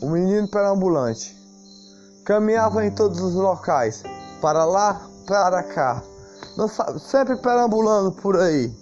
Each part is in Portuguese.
O menino perambulante caminhava em todos os locais, para lá, para cá, sempre perambulando por aí,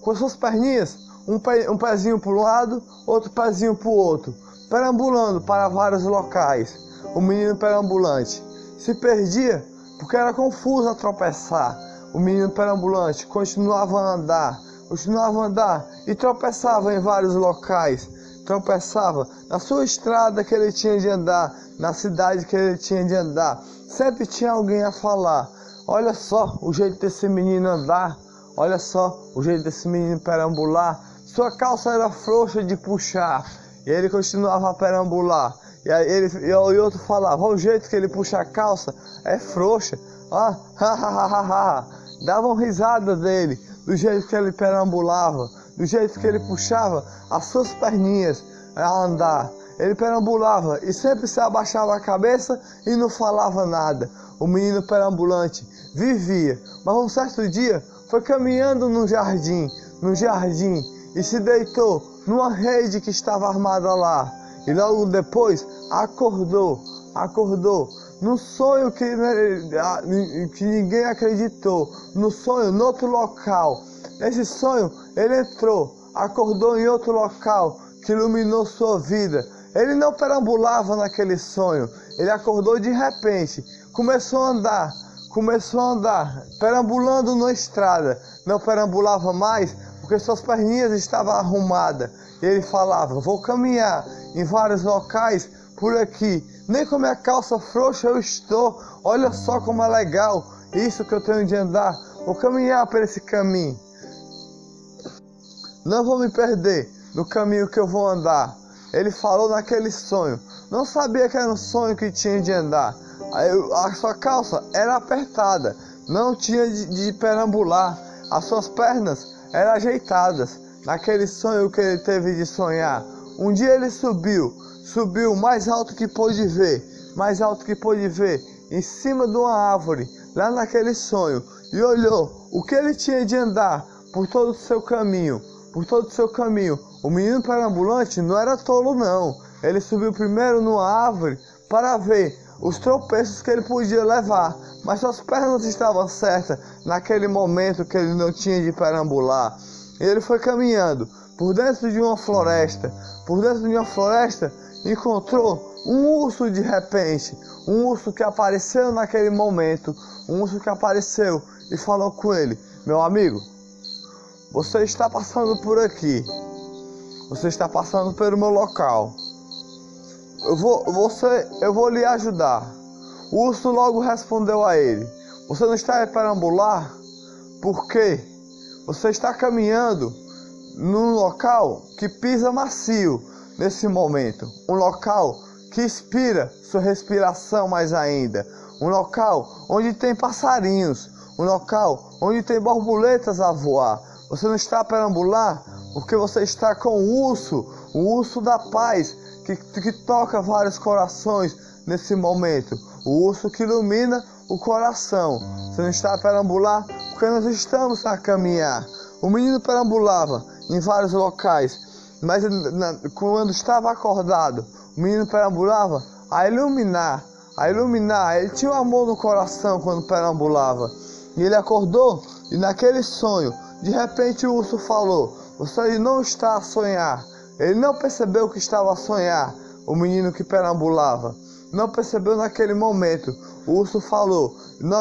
com suas perninhas, um, pé, um pezinho para um lado, outro pezinho para o outro, perambulando para vários locais. O menino perambulante se perdia porque era confuso a tropeçar. O menino perambulante continuava a andar, continuava a andar e tropeçava em vários locais. Tropeçava na sua estrada que ele tinha de andar, na cidade que ele tinha de andar. Sempre tinha alguém a falar: Olha só o jeito desse menino andar, olha só o jeito desse menino perambular. Sua calça era frouxa de puxar e ele continuava a perambular. E aí ele e o outro falava: O jeito que ele puxa a calça é frouxa. Ah, ha, ha, ha, ha. Davam risada dele, do jeito que ele perambulava, do jeito que ele puxava as suas perninhas a andar. Ele perambulava e sempre se abaixava a cabeça e não falava nada. O menino perambulante vivia, mas um certo dia foi caminhando no jardim, no jardim, e se deitou numa rede que estava armada lá. E logo depois acordou, acordou no sonho que, né, que ninguém acreditou, no sonho, no outro local. Nesse sonho, ele entrou, acordou em outro local que iluminou sua vida. Ele não perambulava naquele sonho, ele acordou de repente, começou a andar, começou a andar, perambulando na estrada. Não perambulava mais porque suas perninhas estavam arrumadas. Ele falava: Vou caminhar em vários locais por aqui. Nem com minha calça frouxa eu estou. Olha só como é legal isso que eu tenho de andar. Vou caminhar por esse caminho. Não vou me perder no caminho que eu vou andar. Ele falou naquele sonho. Não sabia que era um sonho que tinha de andar. A sua calça era apertada. Não tinha de, de perambular. As suas pernas eram ajeitadas. Naquele sonho que ele teve de sonhar. Um dia ele subiu subiu mais alto que pôde ver, mais alto que pôde ver, em cima de uma árvore, lá naquele sonho, e olhou o que ele tinha de andar por todo o seu caminho, por todo o seu caminho. O menino perambulante não era tolo não. Ele subiu primeiro numa árvore para ver os tropeços que ele podia levar, mas suas pernas estavam certas naquele momento que ele não tinha de perambular. Ele foi caminhando por dentro de uma floresta, por dentro de uma floresta encontrou um urso de repente, um urso que apareceu naquele momento, um urso que apareceu e falou com ele: Meu amigo, você está passando por aqui, você está passando pelo meu local. Eu vou, você, eu vou lhe ajudar. O urso logo respondeu a ele: Você não está a perambular? Porque você está caminhando num local que pisa macio nesse momento, um local que inspira sua respiração mais ainda, um local onde tem passarinhos, um local onde tem borboletas a voar. Você não está a perambular porque você está com o urso, o urso da paz, que, que toca vários corações nesse momento, o urso que ilumina o coração. Você não está a perambular porque nós estamos a caminhar. O menino perambulava em vários locais mas na, quando estava acordado, o menino perambulava a iluminar, a iluminar. Ele tinha um amor no coração quando perambulava. E ele acordou e naquele sonho, de repente o urso falou: Você não está a sonhar. Ele não percebeu que estava a sonhar, o menino que perambulava. Não percebeu naquele momento. O urso falou: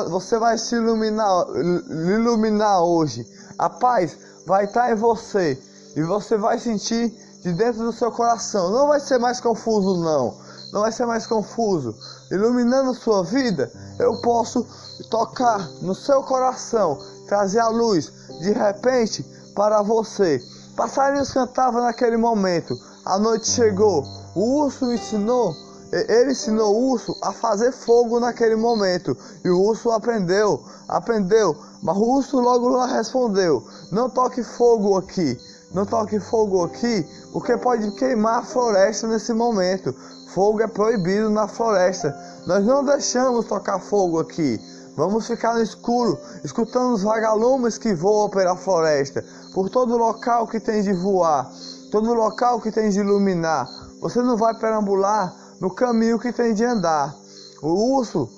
Você vai se iluminar, iluminar hoje. A paz vai estar em você e você vai sentir de dentro do seu coração. Não vai ser mais confuso, não. Não vai ser mais confuso. Iluminando sua vida, eu posso tocar no seu coração, trazer a luz de repente para você. Passarinhos cantavam naquele momento. A noite chegou. O urso ensinou ele ensinou o urso a fazer fogo naquele momento. E o urso aprendeu, aprendeu. Mas o urso logo lá respondeu: Não toque fogo aqui. Não toque fogo aqui, porque pode queimar a floresta nesse momento. Fogo é proibido na floresta. Nós não deixamos tocar fogo aqui. Vamos ficar no escuro, escutando os vagalumes que voam pela floresta, por todo local que tem de voar, todo local que tem de iluminar. Você não vai perambular no caminho que tem de andar. O urso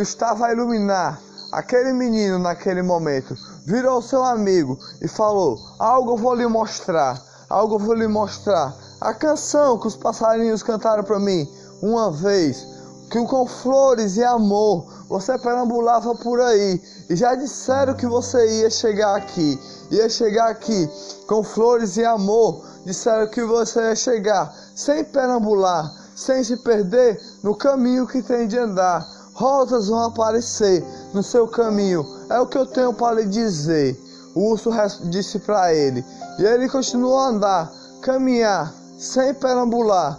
estava a iluminar aquele menino naquele momento. Virou seu amigo e falou: Algo eu vou lhe mostrar, algo eu vou lhe mostrar. A canção que os passarinhos cantaram para mim uma vez, que com flores e amor você perambulava por aí e já disseram que você ia chegar aqui, ia chegar aqui com flores e amor. Disseram que você ia chegar sem perambular, sem se perder no caminho que tem de andar. Rosas vão aparecer no seu caminho, é o que eu tenho para lhe dizer. O urso disse para ele, e ele continuou a andar, caminhar, sem perambular,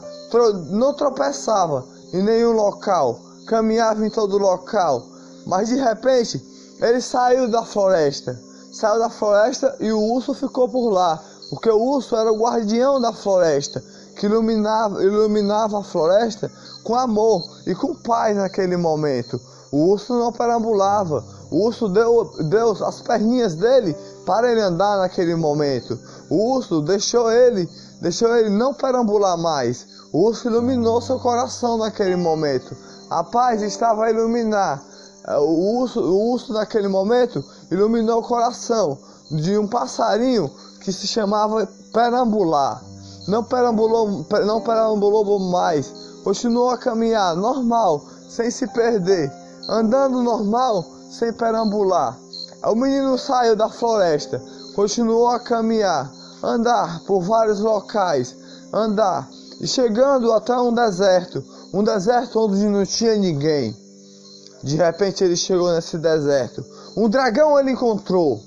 não tropeçava em nenhum local, caminhava em todo local. Mas de repente, ele saiu da floresta. Saiu da floresta e o urso ficou por lá, porque o urso era o guardião da floresta, que iluminava, iluminava a floresta com amor e com paz naquele momento. O urso não perambulava, o urso deu, deu as perninhas dele para ele andar naquele momento. O urso deixou ele, deixou ele não perambular mais. O urso iluminou seu coração naquele momento. A paz estava a iluminar. É, o urso, o urso naquele momento iluminou o coração de um passarinho que se chamava Perambular. Não perambulou, não perambulou mais, continuou a caminhar normal, sem se perder, andando normal, sem perambular. O menino saiu da floresta, continuou a caminhar, andar por vários locais, andar e chegando até um deserto, um deserto onde não tinha ninguém. De repente ele chegou nesse deserto. Um dragão ele encontrou.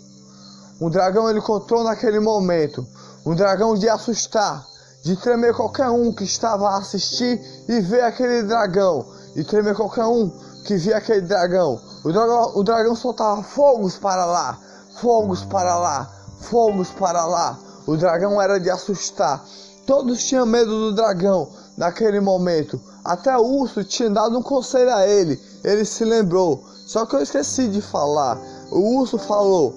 Um dragão ele encontrou naquele momento. Um dragão de assustar, de tremer qualquer um que estava a assistir e ver aquele dragão. E tremer qualquer um que via aquele dragão. O dragão, o dragão soltava fogos para lá, fogos para lá, fogos para lá. O dragão era de assustar. Todos tinham medo do dragão naquele momento. Até o urso tinha dado um conselho a ele. Ele se lembrou. Só que eu esqueci de falar. O urso falou: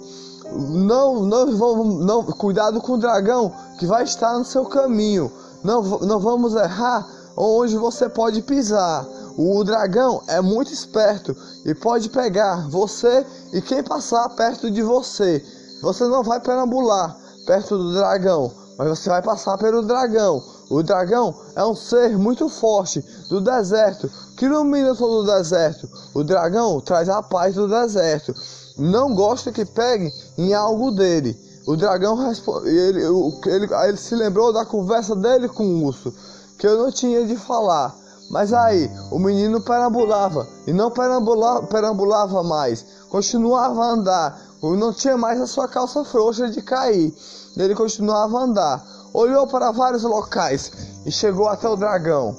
não, não, vamos, não, cuidado com o dragão que vai estar no seu caminho. Não, não vamos errar onde você pode pisar. O dragão é muito esperto e pode pegar você e quem passar perto de você. Você não vai perambular perto do dragão, mas você vai passar pelo dragão. O dragão é um ser muito forte do deserto que ilumina todo o deserto. O dragão traz a paz do deserto. Não gosta que pegue em algo dele. O dragão ele, ele, ele se lembrou da conversa dele com o urso, que eu não tinha de falar. Mas aí, o menino perambulava e não perambulava, perambulava mais, continuava a andar, não tinha mais a sua calça frouxa de cair. Ele continuava a andar, olhou para vários locais e chegou até o dragão.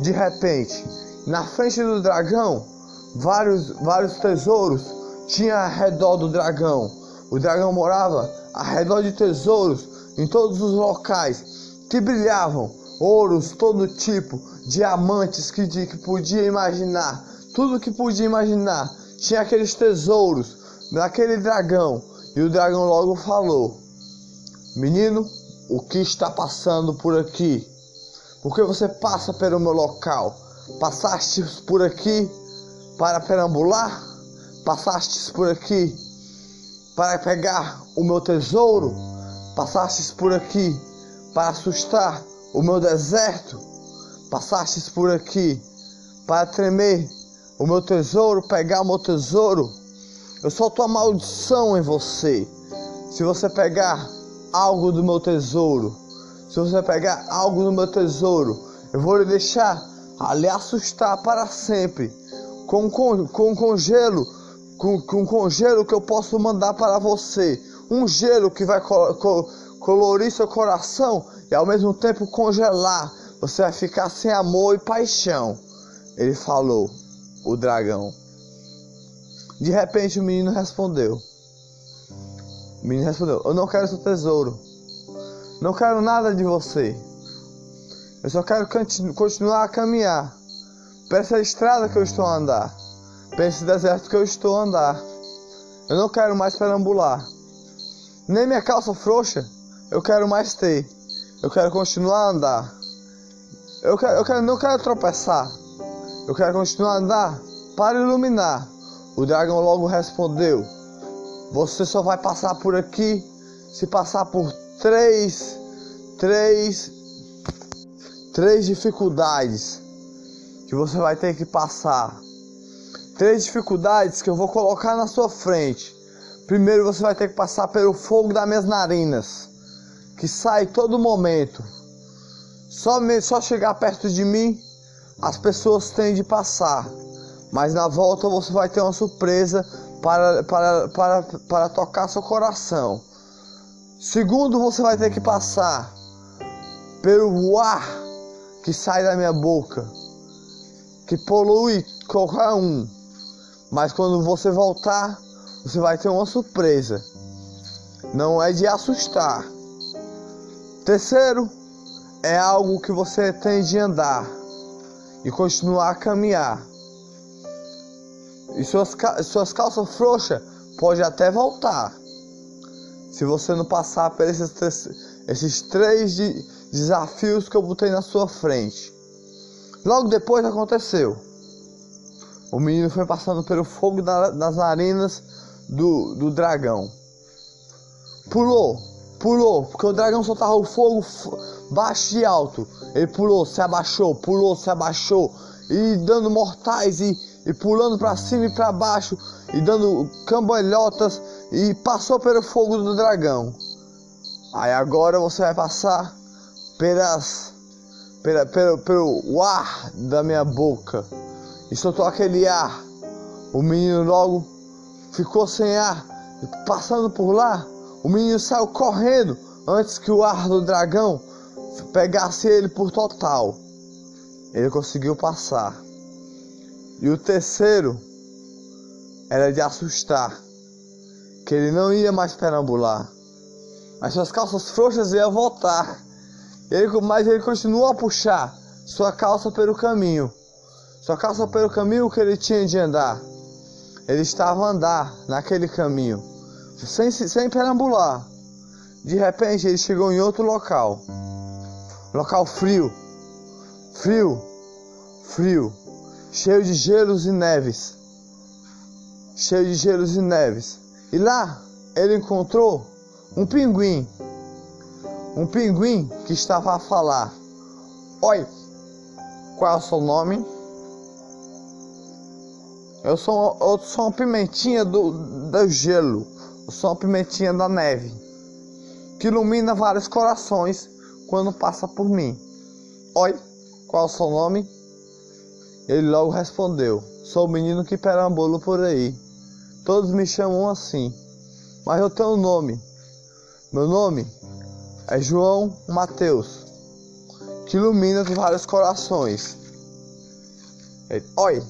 De repente, na frente do dragão, vários, vários tesouros tinham ao redor do dragão. O dragão morava ao redor de tesouros em todos os locais que brilhavam, ouros todo tipo, diamantes que, que podia imaginar, tudo que podia imaginar. Tinha aqueles tesouros naquele dragão. E o dragão logo falou: Menino, o que está passando por aqui? Por que você passa pelo meu local? Passastes por aqui para perambular? Passastes por aqui para pegar o meu tesouro? Passastes por aqui para assustar o meu deserto? Passastes por aqui para tremer o meu tesouro, pegar o meu tesouro? Eu solto a maldição em você. Se você pegar algo do meu tesouro, se você pegar algo do meu tesouro, eu vou lhe deixar a lhe assustar para sempre. Com, com, com congelo, com, com congelo que eu posso mandar para você. Um gelo que vai colorir seu coração e ao mesmo tempo congelar. Você vai ficar sem amor e paixão. Ele falou, o dragão. De repente o menino respondeu. O menino respondeu: Eu não quero seu tesouro. Não quero nada de você. Eu só quero continuar a caminhar por essa estrada que eu estou a andar. para esse deserto que eu estou a andar. Eu não quero mais perambular. Nem minha calça frouxa eu quero mais ter. Eu quero continuar a andar. Eu, quero, eu quero, não quero tropeçar. Eu quero continuar a andar para iluminar. O dragão logo respondeu: Você só vai passar por aqui se passar por três, três, três dificuldades que você vai ter que passar. Três dificuldades que eu vou colocar na sua frente. Primeiro você vai ter que passar pelo fogo das minhas narinas, que sai todo momento. Só, só chegar perto de mim, as pessoas têm de passar. Mas na volta você vai ter uma surpresa para, para, para, para tocar seu coração. Segundo, você vai ter que passar pelo ar que sai da minha boca, que polui qualquer um. Mas quando você voltar, você vai ter uma surpresa. Não é de assustar. Terceiro, é algo que você tem de andar e continuar a caminhar. E suas, suas calças frouxas pode até voltar. Se você não passar por esses, esses três de, desafios que eu botei na sua frente. Logo depois aconteceu. O menino foi passando pelo fogo da, das narinas do, do dragão. Pulou, pulou, porque o dragão soltava o fogo baixo e alto. Ele pulou, se abaixou, pulou, se abaixou, e dando mortais e, e pulando para cima e para baixo, e dando cambalhotas, e passou pelo fogo do dragão. Aí agora você vai passar pelas, pela, pelo, pelo ar da minha boca. E soltou aquele ar. O menino logo ficou sem ar. Passando por lá, o menino saiu correndo antes que o ar do dragão pegasse ele por total. Ele conseguiu passar. E o terceiro era de assustar, que ele não ia mais perambular, mas suas calças frouxas iam voltar. Ele, mas ele continuou a puxar sua calça pelo caminho. Sua calça pelo caminho que ele tinha de andar. Ele estava a andar naquele caminho, sem, sem perambular. De repente ele chegou em outro local. Local frio. Frio. Frio. Cheio de gelos e neves. Cheio de gelos e neves. E lá ele encontrou um pinguim um pinguim que estava a falar: Oi, qual é o seu nome? Eu sou, eu sou uma pimentinha do, do gelo, sou uma pimentinha da neve, que ilumina vários corações quando passa por mim. Oi, qual é o seu nome? Ele logo respondeu: Sou o menino que perambula por aí. Todos me chamam assim, mas eu tenho um nome. Meu nome é João Mateus, que ilumina vários corações. Oi,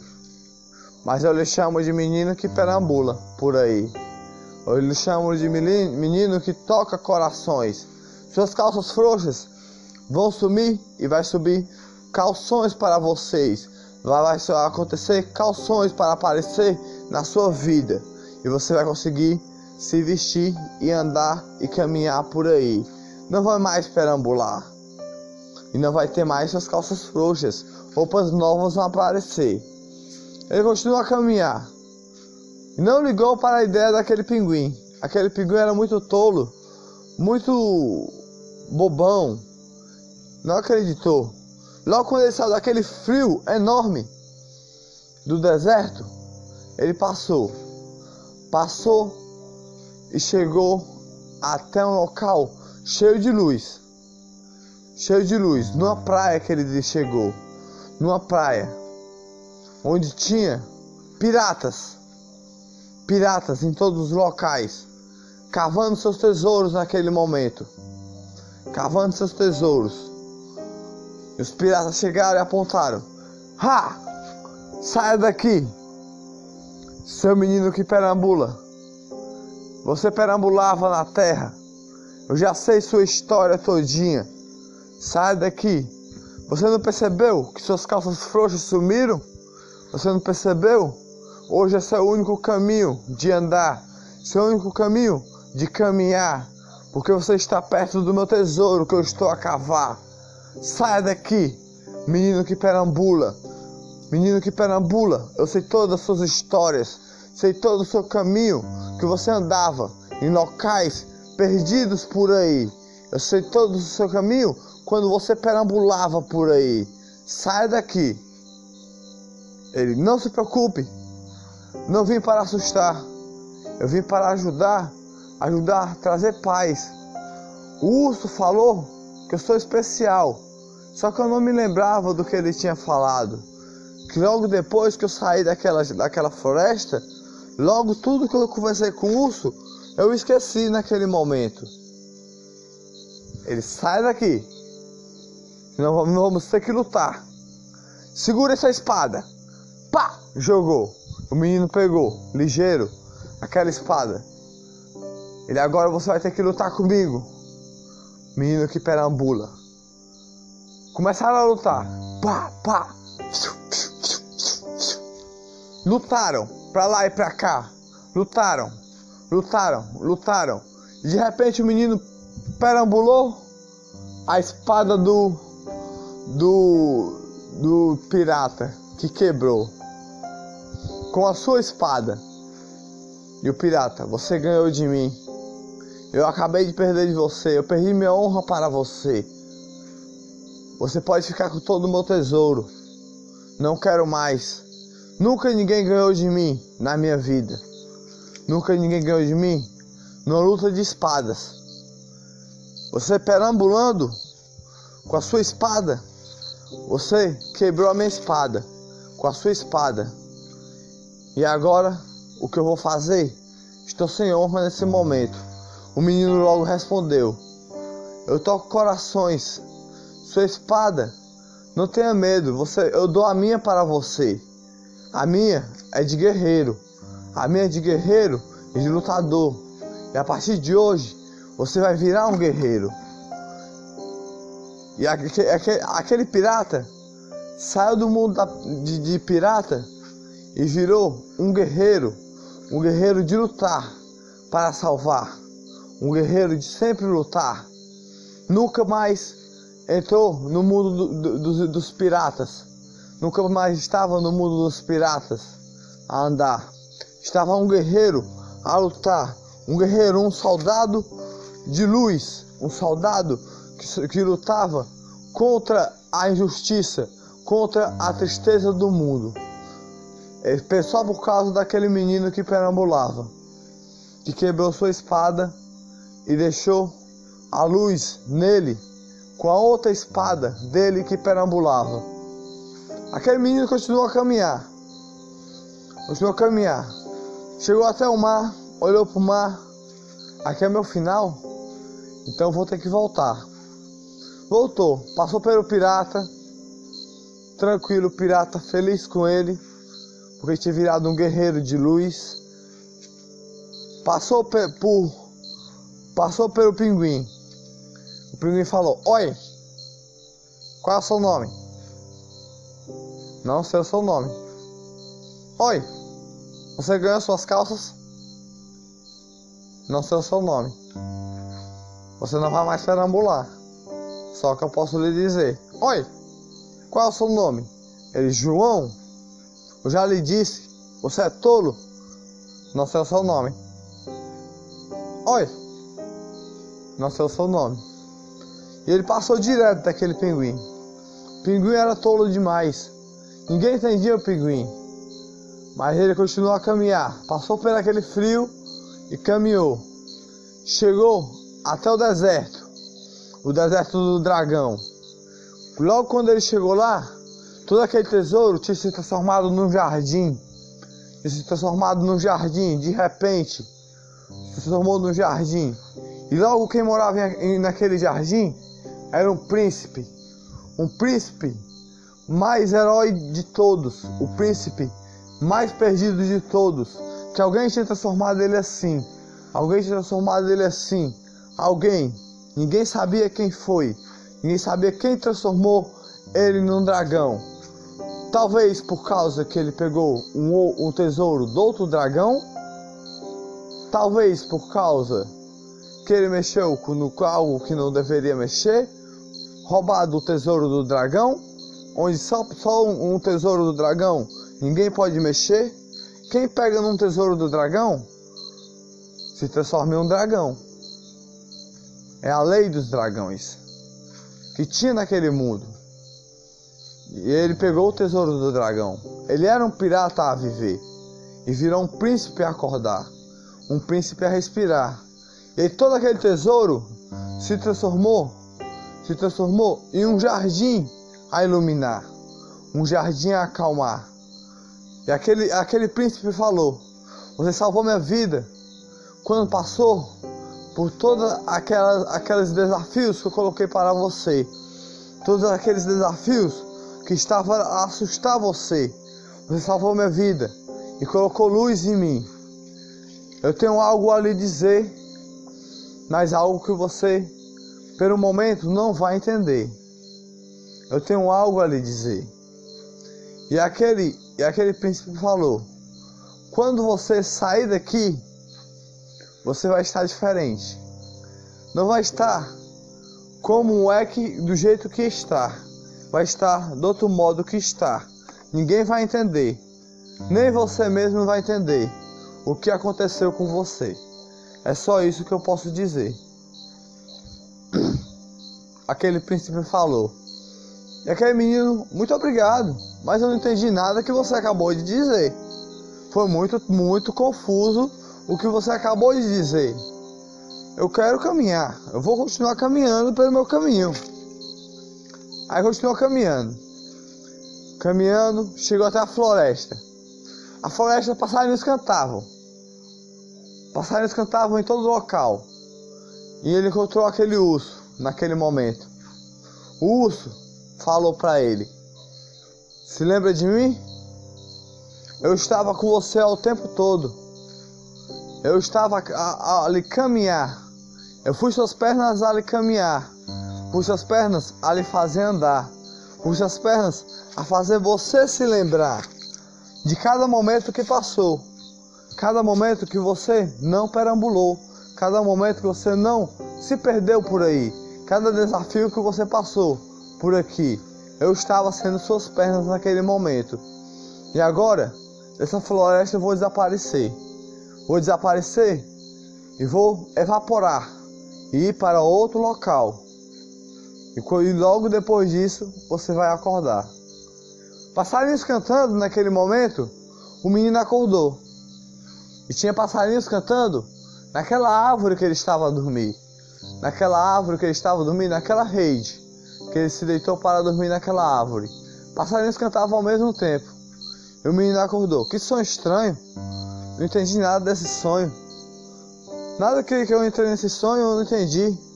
mas eu lhe chamo de menino que perambula por aí. Eu lhe chamo de menino que toca corações. Suas calças frouxas vão sumir e vai subir calções para vocês. Vai, vai acontecer calções para aparecer na sua vida. E você vai conseguir se vestir e andar e caminhar por aí não vai mais perambular. E não vai ter mais suas calças frouxas. Roupas novas vão aparecer. Ele continua a caminhar. Não ligou para a ideia daquele pinguim. Aquele pinguim era muito tolo, muito bobão. Não acreditou. Logo quando ele saiu daquele frio enorme do deserto, ele passou. Passou e chegou até um local cheio de luz. Cheio de luz. Numa praia que ele chegou. Numa praia. Onde tinha piratas. Piratas em todos os locais. Cavando seus tesouros naquele momento. Cavando seus tesouros. E os piratas chegaram e apontaram. Ha! Saia daqui! Seu menino que perambula. Você perambulava na terra eu já sei sua história todinha. Sai daqui. Você não percebeu que suas calças frouxas sumiram? Você não percebeu? Hoje é o único caminho de andar, esse é o único caminho de caminhar, porque você está perto do meu tesouro que eu estou a cavar. Saia daqui, menino que perambula, menino que perambula. Eu sei todas as suas histórias, sei todo o seu caminho que você andava em locais perdidos por aí. Eu sei todo o seu caminho quando você perambulava por aí. Saia daqui. Ele, não se preocupe, não vim para assustar, eu vim para ajudar, ajudar, trazer paz. O urso falou que eu sou especial, só que eu não me lembrava do que ele tinha falado. Que logo depois que eu saí daquela, daquela floresta, logo tudo que eu conversei com o urso, eu esqueci naquele momento. Ele sai daqui. Não vamos ter que lutar. Segura essa espada. Pá! Jogou. O menino pegou, ligeiro, aquela espada. Ele agora você vai ter que lutar comigo. Menino que perambula. Começaram a lutar. Pá, pá. Lutaram pra lá e pra cá. Lutaram, lutaram, lutaram. E de repente o menino perambulou. A espada do do do pirata que quebrou com a sua espada. E o pirata, você ganhou de mim. Eu acabei de perder de você. Eu perdi minha honra para você. Você pode ficar com todo o meu tesouro. Não quero mais. Nunca ninguém ganhou de mim na minha vida. Nunca ninguém ganhou de mim numa luta de espadas. Você perambulando com a sua espada. Você quebrou a minha espada com a sua espada. E agora, o que eu vou fazer? Estou sem honra nesse momento. O menino logo respondeu: Eu toco corações. Sua espada, não tenha medo. Você, eu dou a minha para você. A minha é de guerreiro. A minha é de guerreiro e de lutador. E a partir de hoje, você vai virar um guerreiro. E aquele, aquele pirata saiu do mundo de, de pirata e virou um guerreiro, um guerreiro de lutar para salvar, um guerreiro de sempre lutar. Nunca mais entrou no mundo do, do, dos piratas, nunca mais estava no mundo dos piratas a andar. Estava um guerreiro a lutar, um guerreiro, um soldado de luz, um soldado que, que lutava contra a injustiça, contra a tristeza do mundo. Só por causa daquele menino que perambulava, que quebrou sua espada e deixou a luz nele com a outra espada dele que perambulava. Aquele menino continuou a caminhar, continuou a caminhar, chegou até o mar, olhou para o mar. Aqui é meu final, então vou ter que voltar. Voltou, passou pelo pirata, tranquilo, pirata feliz com ele porque tinha virado um guerreiro de luz. Passou por passou pelo pinguim. O pinguim falou: Oi, qual é o seu nome? Não sei o seu nome. Oi, você ganhou suas calças? Não sei o seu nome. Você não vai mais perambular. Só que eu posso lhe dizer: Oi, qual é o seu nome? Ele, João. Eu já lhe disse, você é tolo. Não sei o seu nome. Oi, não sei o seu nome. E ele passou direto daquele pinguim. O pinguim era tolo demais. Ninguém entendia o pinguim. Mas ele continuou a caminhar. Passou por aquele frio e caminhou. Chegou até o deserto. O deserto do dragão. Logo quando ele chegou lá, Todo aquele tesouro tinha se transformado num jardim. Tinha se transformado num jardim, de repente. Se transformou num jardim. E logo quem morava naquele jardim era um príncipe. Um príncipe mais herói de todos. O príncipe mais perdido de todos. Que alguém tinha transformado ele assim. Alguém tinha transformado ele assim. Alguém. Ninguém sabia quem foi. Ninguém sabia quem transformou ele num dragão. Talvez por causa que ele pegou um, um tesouro do outro dragão. Talvez por causa que ele mexeu com no, algo que não deveria mexer. Roubado o tesouro do dragão. Onde só, só um, um tesouro do dragão ninguém pode mexer. Quem pega num tesouro do dragão se transforma em um dragão. É a lei dos dragões que tinha naquele mundo. E ele pegou o tesouro do dragão. Ele era um pirata a viver e virou um príncipe a acordar, um príncipe a respirar. E todo aquele tesouro se transformou, se transformou em um jardim a iluminar, um jardim a acalmar. E aquele, aquele príncipe falou: Você salvou minha vida quando passou por todos aqueles desafios que eu coloquei para você. Todos aqueles desafios que estavam a assustar você. Você salvou minha vida e colocou luz em mim. Eu tenho algo a lhe dizer, mas algo que você, pelo momento, não vai entender. Eu tenho algo a lhe dizer. E aquele e aquele príncipe falou: Quando você sair daqui, você vai estar diferente. Não vai estar como é que do jeito que está. Vai estar do outro modo que está. Ninguém vai entender. Nem você mesmo vai entender o que aconteceu com você. É só isso que eu posso dizer. Aquele príncipe falou. E aquele menino, muito obrigado, mas eu não entendi nada que você acabou de dizer. Foi muito, muito confuso o que você acabou de dizer. Eu quero caminhar, eu vou continuar caminhando pelo meu caminho. Aí continuou caminhando. Caminhando, chegou até a floresta. A floresta passarinhos cantavam. Passarinhos cantavam em todo local. E ele encontrou aquele urso naquele momento. O urso falou para ele: Se lembra de mim? Eu estava com você o tempo todo. Eu estava a, a, a lhe caminhar. Eu fui suas pernas a lhe caminhar. Suas pernas a lhe fazer andar. Fui suas pernas a fazer você se lembrar de cada momento que passou. Cada momento que você não perambulou. Cada momento que você não se perdeu por aí. Cada desafio que você passou por aqui. Eu estava sendo suas pernas naquele momento. E agora, dessa floresta eu vou desaparecer. Vou desaparecer e vou evaporar e ir para outro local. E logo depois disso você vai acordar. Passarinhos cantando naquele momento, o menino acordou. E tinha passarinhos cantando naquela árvore que ele estava a dormir. Naquela árvore que ele estava a dormir, naquela rede que ele se deitou para dormir naquela árvore. Passarinhos cantavam ao mesmo tempo. E o menino acordou. Que sonho estranho. Não entendi nada desse sonho. Nada que, que eu entrei nesse sonho eu não entendi.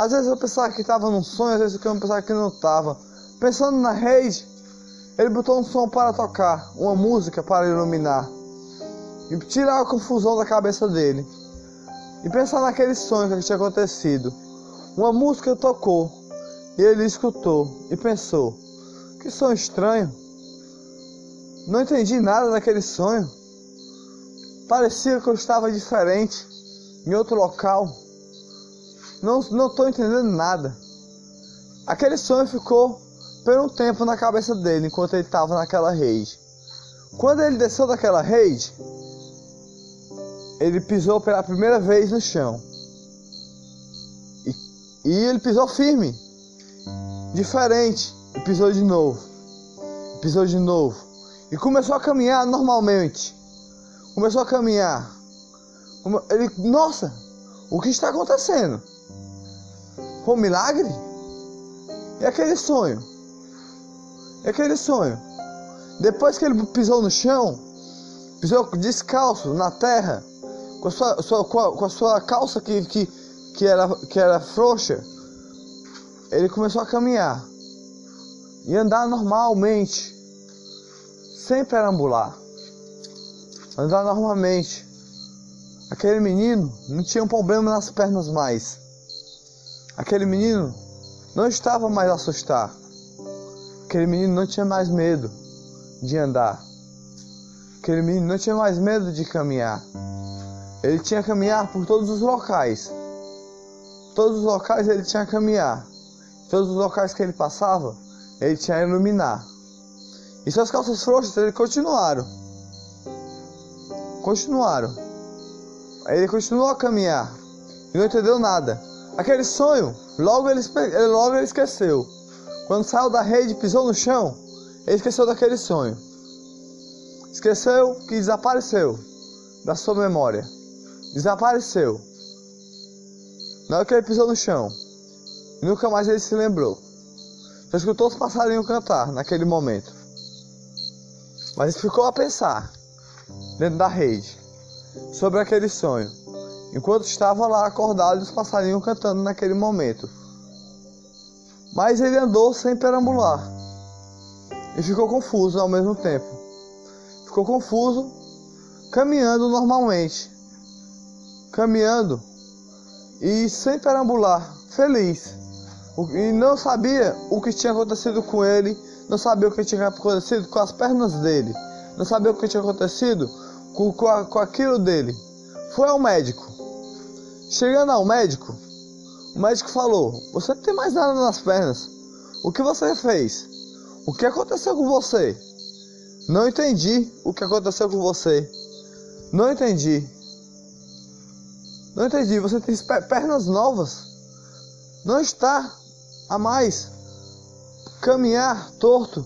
Às vezes eu pensava que estava num sonho, às vezes eu pensava que não estava. Pensando na rede, ele botou um som para tocar, uma música para iluminar. E tirar a confusão da cabeça dele. E pensar naquele sonho que tinha acontecido. Uma música tocou e ele escutou e pensou: Que sonho estranho. Não entendi nada daquele sonho. Parecia que eu estava diferente, em outro local. Não estou entendendo nada. Aquele sonho ficou por um tempo na cabeça dele enquanto ele estava naquela rede. Quando ele desceu daquela rede, ele pisou pela primeira vez no chão. E, e ele pisou firme diferente. E pisou de novo. Pisou de novo. E começou a caminhar normalmente. Começou a caminhar. Ele, nossa, o que está acontecendo? Foi um milagre? E aquele sonho? E aquele sonho? Depois que ele pisou no chão, pisou descalço na terra, com a sua, sua com a sua calça que, que, que, era, que era frouxa, ele começou a caminhar e andar normalmente, sem perambular, andar normalmente. Aquele menino não tinha um problema nas pernas mais. Aquele menino não estava mais a assustar. Aquele menino não tinha mais medo. de andar. Aquele menino não tinha mais medo de caminhar. Ele tinha que caminhar por todos os locais. Todos os locais ele tinha que caminhar. Todos os locais que ele passava, ele tinha que iluminar. E suas calças frouxas, ele continuaram. Continuaram. Ele continuou a caminhar. E não entendeu nada. Aquele sonho, logo ele, logo ele esqueceu. Quando saiu da rede pisou no chão, ele esqueceu daquele sonho. Esqueceu que desapareceu da sua memória. Desapareceu. Na hora que ele pisou no chão, nunca mais ele se lembrou. Só escutou os passarinhos cantar naquele momento. Mas ficou a pensar dentro da rede sobre aquele sonho, enquanto estava lá acordado os passarinhos cantando naquele momento. Mas ele andou sem perambular e ficou confuso ao mesmo tempo. Ficou confuso, caminhando normalmente, caminhando e sem perambular, feliz. E não sabia o que tinha acontecido com ele, não sabia o que tinha acontecido com as pernas dele, não sabia o que tinha acontecido com, com, com aquilo dele. Foi ao médico. Chegando ao médico, o médico falou: Você não tem mais nada nas pernas. O que você fez? O que aconteceu com você? Não entendi o que aconteceu com você. Não entendi. Não entendi. Você tem pernas novas. Não está a mais caminhar torto.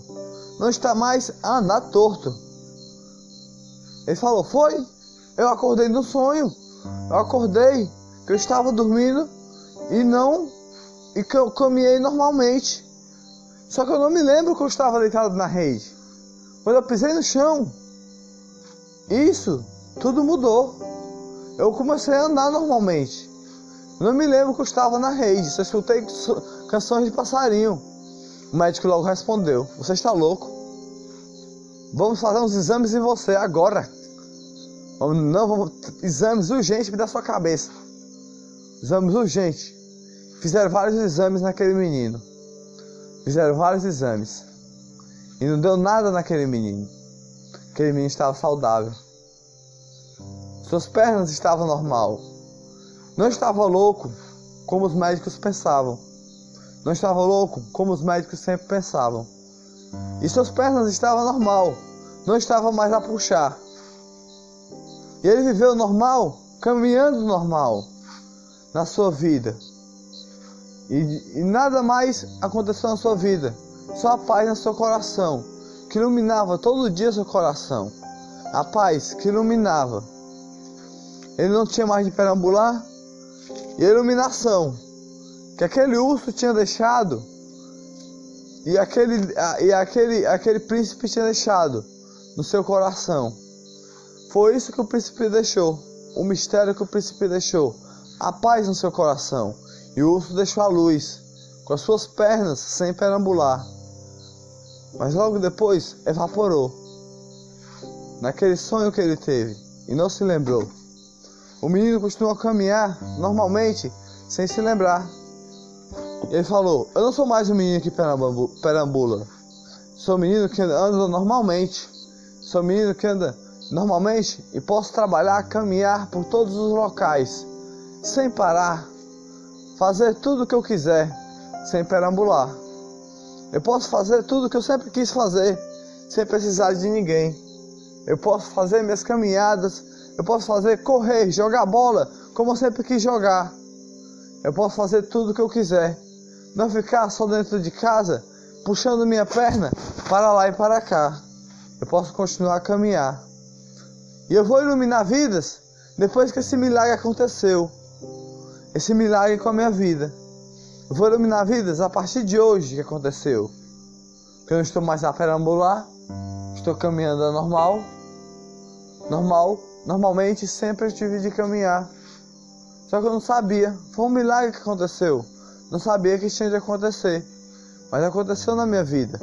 Não está mais a andar torto. Ele falou: Foi? Eu acordei no sonho. Eu acordei que eu estava dormindo e não e que eu caminhei normalmente. Só que eu não me lembro que eu estava deitado na rede. Quando eu pisei no chão, isso tudo mudou. Eu comecei a andar normalmente. Não me lembro que eu estava na rede, só escutei canções de passarinho. O médico logo respondeu: Você está louco? Vamos fazer uns exames em você agora. Não, vamos, exames urgentes da sua cabeça. Exames urgentes. Fizeram vários exames naquele menino. Fizeram vários exames. E não deu nada naquele menino. Aquele menino estava saudável. Suas pernas estavam normal. Não estava louco como os médicos pensavam. Não estava louco como os médicos sempre pensavam. E suas pernas estavam normal. Não estava mais a puxar. E ele viveu normal, caminhando normal na sua vida. E, e, nada mais aconteceu na sua vida. Só a paz no seu coração, que iluminava todo dia seu coração. A paz que iluminava. Ele não tinha mais de perambular. E a iluminação que aquele urso tinha deixado e aquele, e aquele, aquele príncipe tinha deixado no seu coração. Foi isso que o príncipe deixou. O mistério que o príncipe deixou a paz no seu coração, e o urso deixou a luz, com as suas pernas sem perambular. Mas logo depois evaporou, naquele sonho que ele teve, e não se lembrou. O menino continuou a caminhar normalmente, sem se lembrar. Ele falou: Eu não sou mais um menino que perambula. Sou um menino que anda normalmente. Sou um menino que anda normalmente e posso trabalhar, caminhar por todos os locais sem parar, fazer tudo o que eu quiser, sem perambular. Eu posso fazer tudo o que eu sempre quis fazer, sem precisar de ninguém. Eu posso fazer minhas caminhadas, eu posso fazer correr, jogar bola, como eu sempre quis jogar. Eu posso fazer tudo o que eu quiser, não ficar só dentro de casa, puxando minha perna para lá e para cá. Eu posso continuar a caminhar. E eu vou iluminar vidas depois que esse milagre aconteceu esse milagre com a minha vida. Eu vou iluminar vidas a partir de hoje que aconteceu. Eu não estou mais a perambular, estou caminhando normal. Normal, normalmente sempre eu tive de caminhar. Só que eu não sabia. Foi um milagre que aconteceu. Não sabia que tinha de acontecer. Mas aconteceu na minha vida.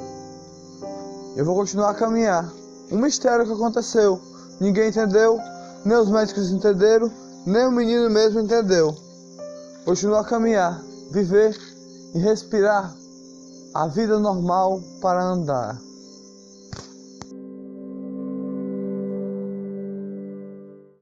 Eu vou continuar a caminhar. Um mistério que aconteceu. Ninguém entendeu, nem os médicos entenderam, nem o menino mesmo entendeu. Continuar a caminhar, viver e respirar a vida normal para andar.